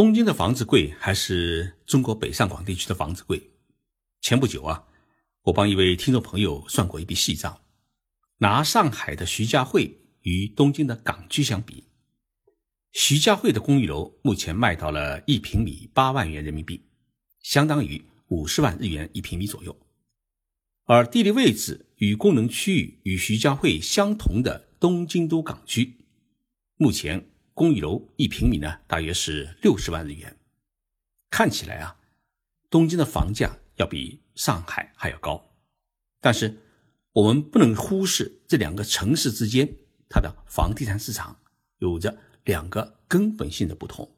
东京的房子贵，还是中国北上广地区的房子贵？前不久啊，我帮一位听众朋友算过一笔细账，拿上海的徐家汇与东京的港区相比，徐家汇的公寓楼目前卖到了一平米八万元人民币，相当于五十万日元一平米左右。而地理位置与功能区域与徐家汇相同的东京都港区，目前。公寓楼一平米呢，大约是六十万日元。看起来啊，东京的房价要比上海还要高。但是我们不能忽视这两个城市之间它的房地产市场有着两个根本性的不同。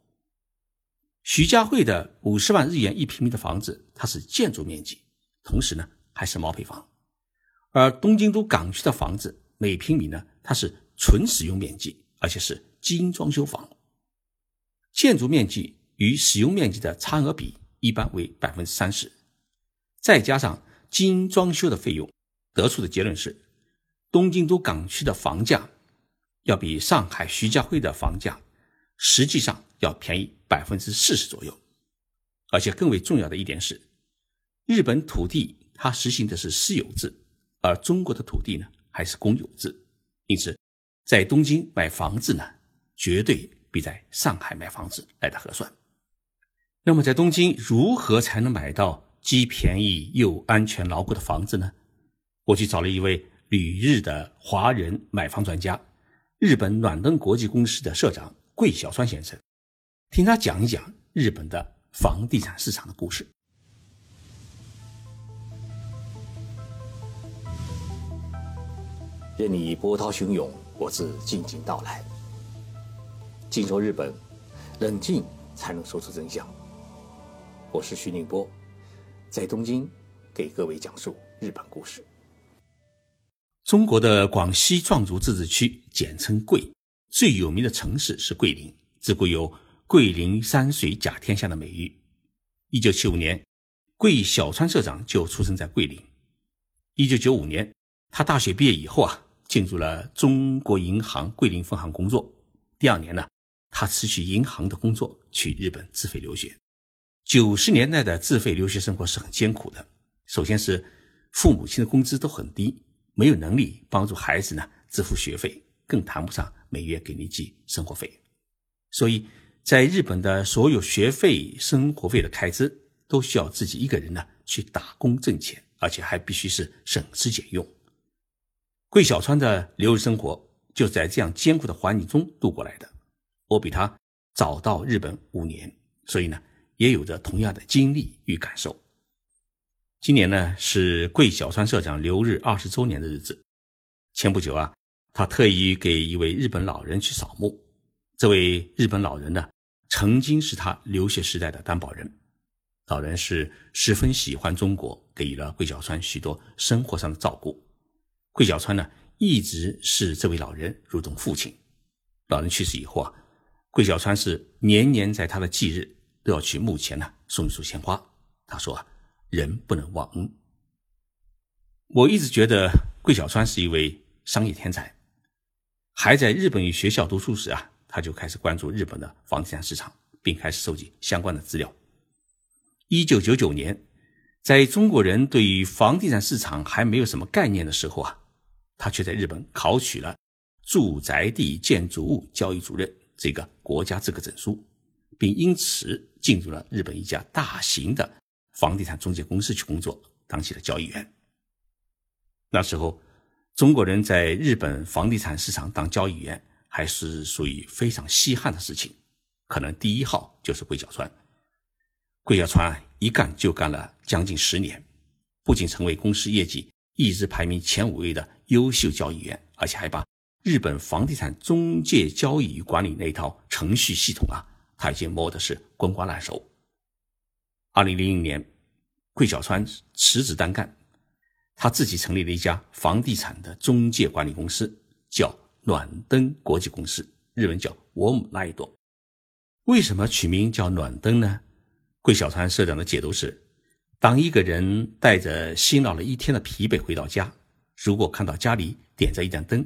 徐家汇的五十万日元一平米的房子，它是建筑面积，同时呢还是毛坯房；而东京都港区的房子每平米呢，它是纯使用面积，而且是。精装修房建筑面积与使用面积的差额比一般为百分之三十，再加上精装修的费用，得出的结论是，东京都港区的房价要比上海徐家汇的房价实际上要便宜百分之四十左右。而且更为重要的一点是，日本土地它实行的是私有制，而中国的土地呢还是公有制，因此在东京买房子呢。绝对比在上海买房子来的合算。那么，在东京如何才能买到既便宜又安全牢固的房子呢？我去找了一位旅日的华人买房专家，日本暖灯国际公司的社长桂小川先生，听他讲一讲日本的房地产市场的故事。任你波涛汹涌，我自静静到来。静说日本，冷静才能说出真相。我是徐宁波，在东京给各位讲述日本故事。中国的广西壮族自治区简称桂，最有名的城市是桂林，自古有“桂林山水甲天下”的美誉。一九七五年，桂小川社长就出生在桂林。一九九五年，他大学毕业以后啊，进入了中国银行桂林分行工作。第二年呢。他辞去银行的工作，去日本自费留学。九十年代的自费留学生活是很艰苦的。首先是父母亲的工资都很低，没有能力帮助孩子呢支付学费，更谈不上每月给你寄生活费。所以在日本的所有学费、生活费的开支，都需要自己一个人呢去打工挣钱，而且还必须是省吃俭用。桂小川的留日生活就在这样艰苦的环境中度过来的。我比他早到日本五年，所以呢，也有着同样的经历与感受。今年呢是桂小川社长留日二十周年的日子。前不久啊，他特意给一位日本老人去扫墓。这位日本老人呢，曾经是他留学时代的担保人。老人是十分喜欢中国，给予了桂小川许多生活上的照顾。桂小川呢，一直是这位老人如同父亲。老人去世以后啊。桂小川是年年在他的忌日都要去墓前呢送一束鲜花。他说，人不能忘恩。我一直觉得桂小川是一位商业天才。还在日本语学校读书时啊，他就开始关注日本的房地产市场，并开始收集相关的资料。一九九九年，在中国人对于房地产市场还没有什么概念的时候啊，他却在日本考取了住宅地建筑物交易主任。这个国家资格证书，并因此进入了日本一家大型的房地产中介公司去工作，当起了交易员。那时候，中国人在日本房地产市场当交易员还是属于非常稀罕的事情，可能第一号就是桂小川。桂小川一干就干了将近十年，不仅成为公司业绩一直排名前五位的优秀交易员，而且还把。日本房地产中介交易与管理那套程序系统啊，他已经摸的是滚瓜烂熟。二零零零年，桂小川辞职单干，他自己成立了一家房地产的中介管理公司，叫暖灯国际公司，日文叫 Warm Light。为什么取名叫暖灯呢？桂小川社长的解读是：当一个人带着辛劳了一天的疲惫回到家，如果看到家里点着一盏灯，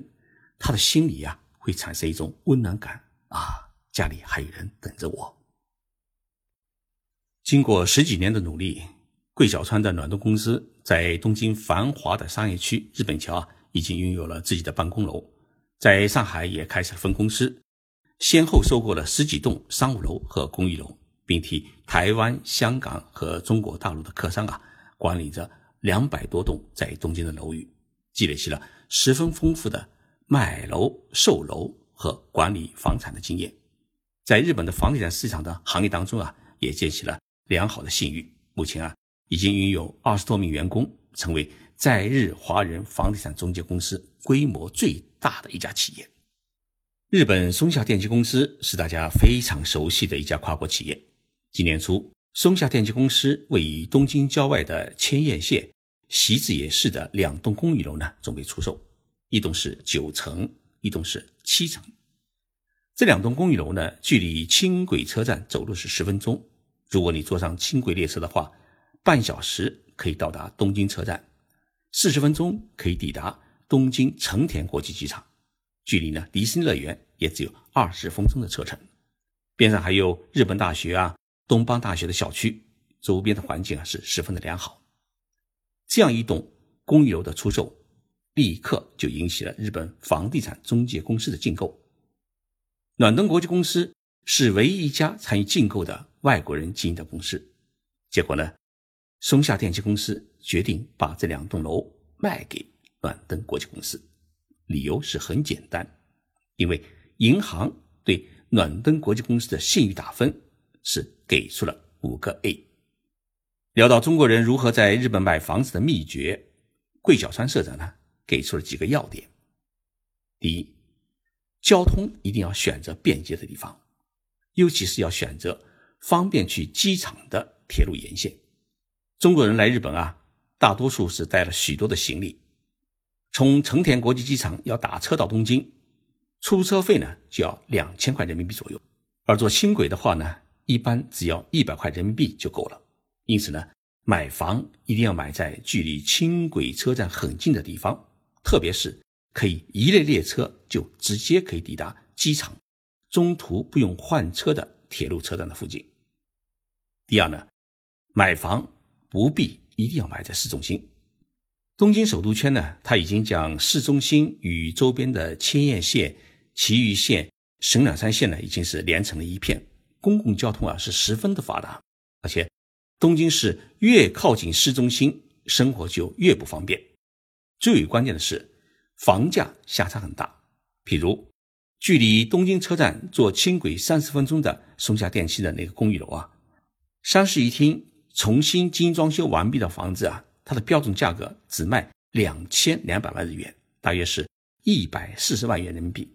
他的心里呀会产生一种温暖感啊，家里还有人等着我。经过十几年的努力，桂小川的暖冬公司在东京繁华的商业区日本桥啊，已经拥有了自己的办公楼，在上海也开设了分公司，先后收购了十几栋商务楼和公寓楼，并替台湾、香港和中国大陆的客商啊管理着两百多栋在东京的楼宇，积累起了十分丰富的卖楼、售楼和管理房产的经验，在日本的房地产市场的行业当中啊，也建起了。良好的信誉，目前啊已经拥有二十多名员工，成为在日华人房地产中介公司规模最大的一家企业。日本松下电器公司是大家非常熟悉的一家跨国企业。今年初，松下电器公司位于东京郊外的千叶县习字野市的两栋公寓楼呢准备出售，一栋是九层，一栋是七层。这两栋公寓楼呢，距离轻轨车站走路是十分钟。如果你坐上轻轨列车的话，半小时可以到达东京车站，四十分钟可以抵达东京成田国际机场，距离呢迪士尼乐园也只有二十分钟的车程。边上还有日本大学啊、东邦大学的校区，周边的环境啊是十分的良好。这样一栋公寓楼的出售，立刻就引起了日本房地产中介公司的竞购。暖灯国际公司是唯一一家参与竞购的。外国人经营的公司，结果呢，松下电器公司决定把这两栋楼卖给暖灯国际公司，理由是很简单，因为银行对暖灯国际公司的信誉打分是给出了五个 A。聊到中国人如何在日本买房子的秘诀，桂小川社长呢给出了几个要点：第一，交通一定要选择便捷的地方，尤其是要选择。方便去机场的铁路沿线，中国人来日本啊，大多数是带了许多的行李。从成田国际机场要打车到东京，出车费呢就要两千块人民币左右，而坐轻轨的话呢，一般只要一百块人民币就够了。因此呢，买房一定要买在距离轻轨车站很近的地方，特别是可以一列列车就直接可以抵达机场，中途不用换车的铁路车站的附近。第二呢，买房不必一定要买在市中心。东京首都圈呢，它已经将市中心与周边的千叶县、埼玉县、神奈川县呢，已经是连成了一片。公共交通啊是十分的发达，而且东京市越靠近市中心，生活就越不方便。最为关键的是，房价相差很大。譬如，距离东京车站坐轻轨三十分钟的松下电器的那个公寓楼啊。三室一厅重新精装修完毕的房子啊，它的标准价格只卖两千两百万日元，大约是一百四十万元人民币。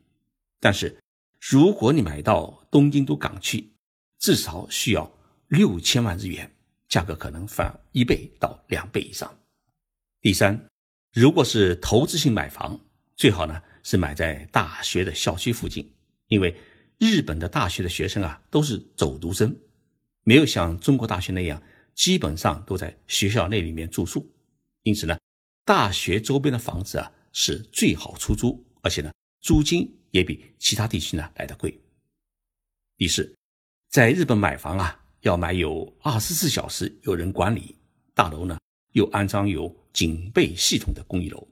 但是，如果你买到东京都港区，至少需要六千万日元，价格可能翻一倍到两倍以上。第三，如果是投资性买房，最好呢是买在大学的校区附近，因为日本的大学的学生啊都是走读生。没有像中国大学那样，基本上都在学校内里面住宿，因此呢，大学周边的房子啊是最好出租，而且呢，租金也比其他地区呢来的贵。第四，在日本买房啊，要买有二十四小时有人管理大楼呢，又安装有警备系统的公寓楼。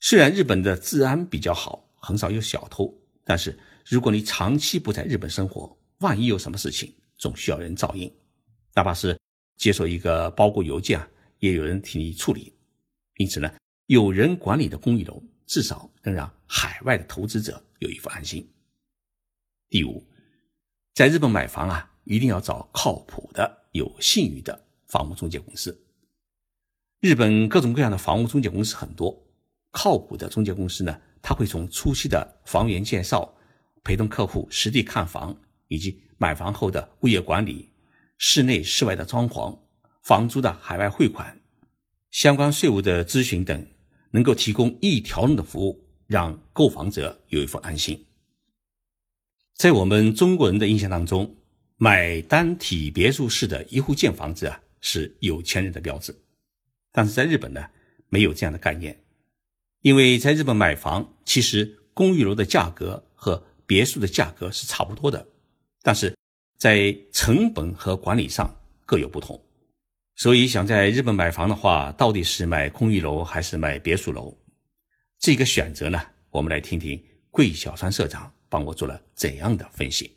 虽然日本的治安比较好，很少有小偷，但是如果你长期不在日本生活，万一有什么事情，总需要人照应，哪怕是接收一个包裹邮件啊，也有人替你处理。因此呢，有人管理的公寓楼，至少能让海外的投资者有一份安心。第五，在日本买房啊，一定要找靠谱的、有信誉的房屋中介公司。日本各种各样的房屋中介公司很多，靠谱的中介公司呢，他会从初期的房源介绍、陪同客户实地看房以及。买房后的物业管理、室内室外的装潢、房租的海外汇款、相关税务的咨询等，能够提供一条龙的服务，让购房者有一份安心。在我们中国人的印象当中，买单体别墅式的一户建房子啊，是有钱人的标志。但是在日本呢，没有这样的概念，因为在日本买房，其实公寓楼的价格和别墅的价格是差不多的。但是，在成本和管理上各有不同。所以，想在日本买房的话，到底是买公寓楼还是买别墅楼？这个选择呢，我们来听听桂小川社长帮我做了怎样的分析。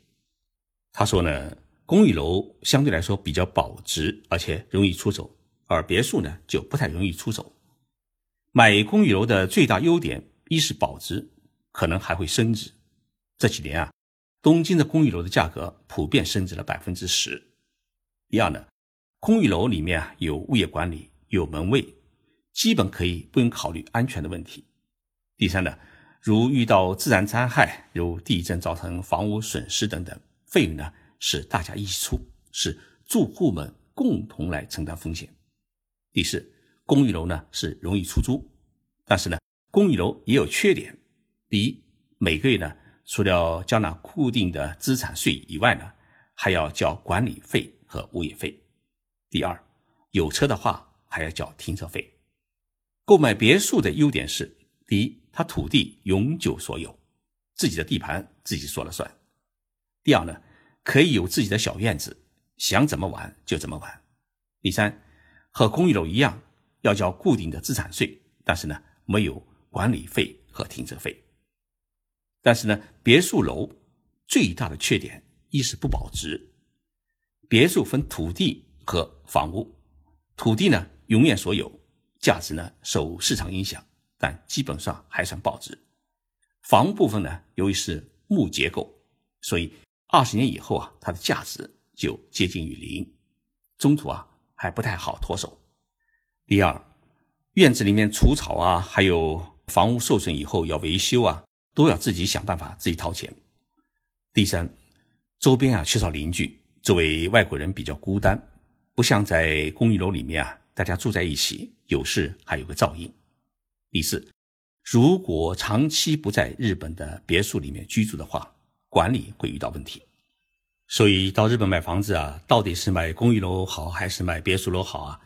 他说呢，公寓楼相对来说比较保值，而且容易出手，而别墅呢就不太容易出手。买公寓楼的最大优点，一是保值，可能还会升值。这几年啊，东京的公寓楼的价格普遍升值了百分之十。第二呢。公寓楼里面啊有物业管理，有门卫，基本可以不用考虑安全的问题。第三呢，如遇到自然灾害，如地震造成房屋损失等等，费用呢是大家一起出，是住户们共同来承担风险。第四，公寓楼呢是容易出租，但是呢，公寓楼也有缺点。第一，每个月呢除了交纳固定的资产税以外呢，还要交管理费和物业费。第二，有车的话还要交停车费。购买别墅的优点是：第一，它土地永久所有，自己的地盘自己说了算；第二呢，可以有自己的小院子，想怎么玩就怎么玩；第三，和公寓楼一样要交固定的资产税，但是呢，没有管理费和停车费。但是呢，别墅楼最大的缺点一是不保值，别墅分土地。和房屋，土地呢永远所有，价值呢受市场影响，但基本上还算保值。房屋部分呢，由于是木结构，所以二十年以后啊，它的价值就接近于零，中途啊还不太好脱手。第二，院子里面除草啊，还有房屋受损以后要维修啊，都要自己想办法自己掏钱。第三，周边啊缺少邻居，作为外国人比较孤单。不像在公寓楼里面啊，大家住在一起，有事还有个照应。第四，如果长期不在日本的别墅里面居住的话，管理会遇到问题。所以到日本买房子啊，到底是买公寓楼好还是买别墅楼好啊？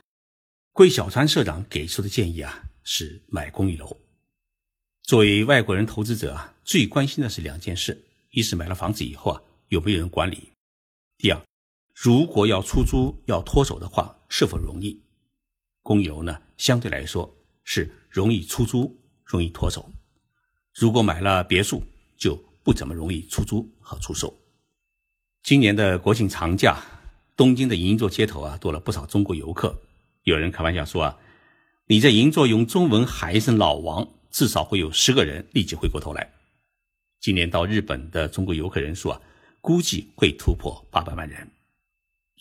桂小川社长给出的建议啊，是买公寓楼。作为外国人投资者啊，最关心的是两件事：一是买了房子以后啊，有没有人管理；第二。如果要出租要脱手的话，是否容易？公寓楼呢，相对来说是容易出租、容易脱手。如果买了别墅，就不怎么容易出租和出售。今年的国庆长假，东京的银座街头啊，多了不少中国游客。有人开玩笑说啊，你在银座用中文喊一声“老王”，至少会有十个人立即回过头来。今年到日本的中国游客人数啊，估计会突破八百万人。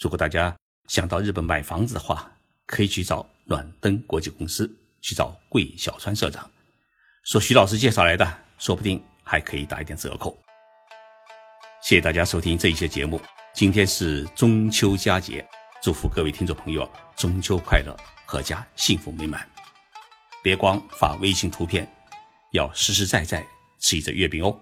如果大家想到日本买房子的话，可以去找暖登国际公司，去找桂小川社长，说徐老师介绍来的，说不定还可以打一点折扣。谢谢大家收听这一期节目。今天是中秋佳节，祝福各位听众朋友中秋快乐，阖家幸福美满。别光发微信图片，要实实在在吃一只月饼哦。